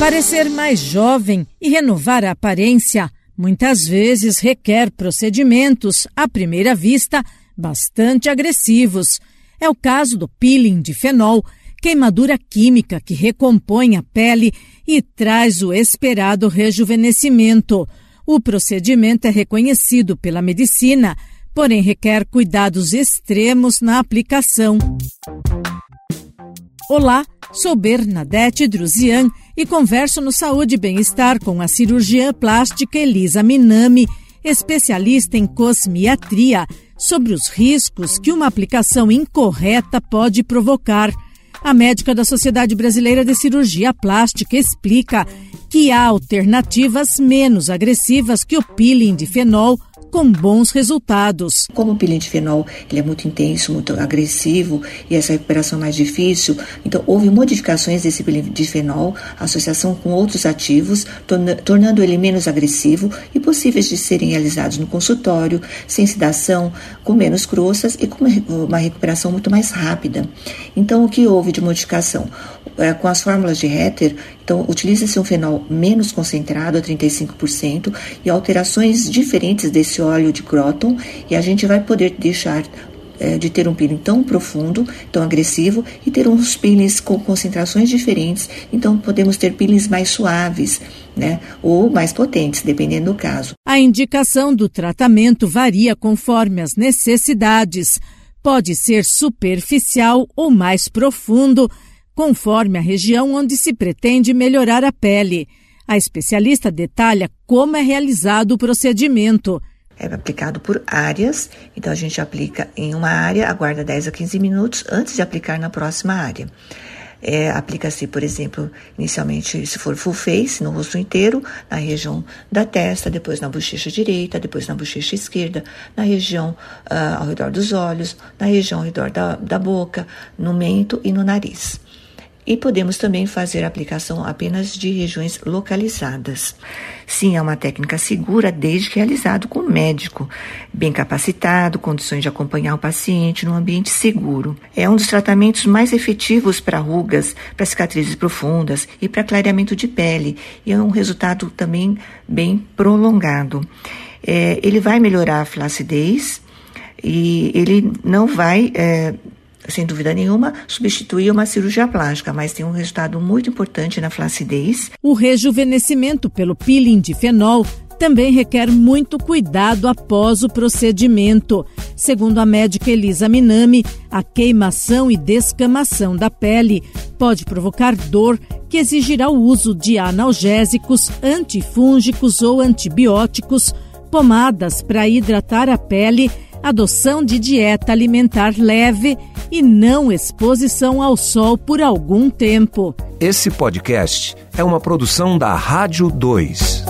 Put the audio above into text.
Parecer mais jovem e renovar a aparência muitas vezes requer procedimentos, à primeira vista, bastante agressivos. É o caso do peeling de fenol, queimadura química que recompõe a pele e traz o esperado rejuvenescimento. O procedimento é reconhecido pela medicina, porém requer cuidados extremos na aplicação. Olá, sou Bernadette Druzian e converso no Saúde e Bem-Estar com a cirurgiã plástica Elisa Minami, especialista em cosmiatria, sobre os riscos que uma aplicação incorreta pode provocar. A médica da Sociedade Brasileira de Cirurgia Plástica explica que há alternativas menos agressivas que o peeling de fenol com bons resultados. Como o pilentifenol ele é muito intenso, muito agressivo e essa recuperação é mais difícil, então houve modificações desse pilentifenol, associação com outros ativos, tornando ele menos agressivo e possíveis de serem realizados no consultório, sem sedação, com menos croças e com uma recuperação muito mais rápida. Então, o que houve de modificação? É, com as fórmulas de Hetter, então utiliza-se um fenol menos concentrado, a 35%, e alterações diferentes desse óleo de Croton, e a gente vai poder deixar é, de ter um peeling tão profundo, tão agressivo, e ter uns peelings com concentrações diferentes, então podemos ter peelings mais suaves, né, ou mais potentes, dependendo do caso. A indicação do tratamento varia conforme as necessidades. Pode ser superficial ou mais profundo, conforme a região onde se pretende melhorar a pele. A especialista detalha como é realizado o procedimento. É aplicado por áreas, então a gente aplica em uma área, aguarda 10 a 15 minutos antes de aplicar na próxima área. É, Aplica-se, por exemplo, inicialmente, se for full face, no rosto inteiro, na região da testa, depois na bochecha direita, depois na bochecha esquerda, na região uh, ao redor dos olhos, na região ao redor da, da boca, no mento e no nariz. E podemos também fazer aplicação apenas de regiões localizadas. Sim, é uma técnica segura desde que realizado com um médico, bem capacitado, condições de acompanhar o paciente num ambiente seguro. É um dos tratamentos mais efetivos para rugas, para cicatrizes profundas e para clareamento de pele, e é um resultado também bem prolongado. É, ele vai melhorar a flacidez e ele não vai é, sem dúvida nenhuma, substituir uma cirurgia plástica, mas tem um resultado muito importante na flacidez. O rejuvenescimento pelo peeling de fenol também requer muito cuidado após o procedimento. Segundo a médica Elisa Minami, a queimação e descamação da pele pode provocar dor que exigirá o uso de analgésicos, antifúngicos ou antibióticos, pomadas para hidratar a pele, adoção de dieta alimentar leve e não exposição ao sol por algum tempo. Esse podcast é uma produção da Rádio 2.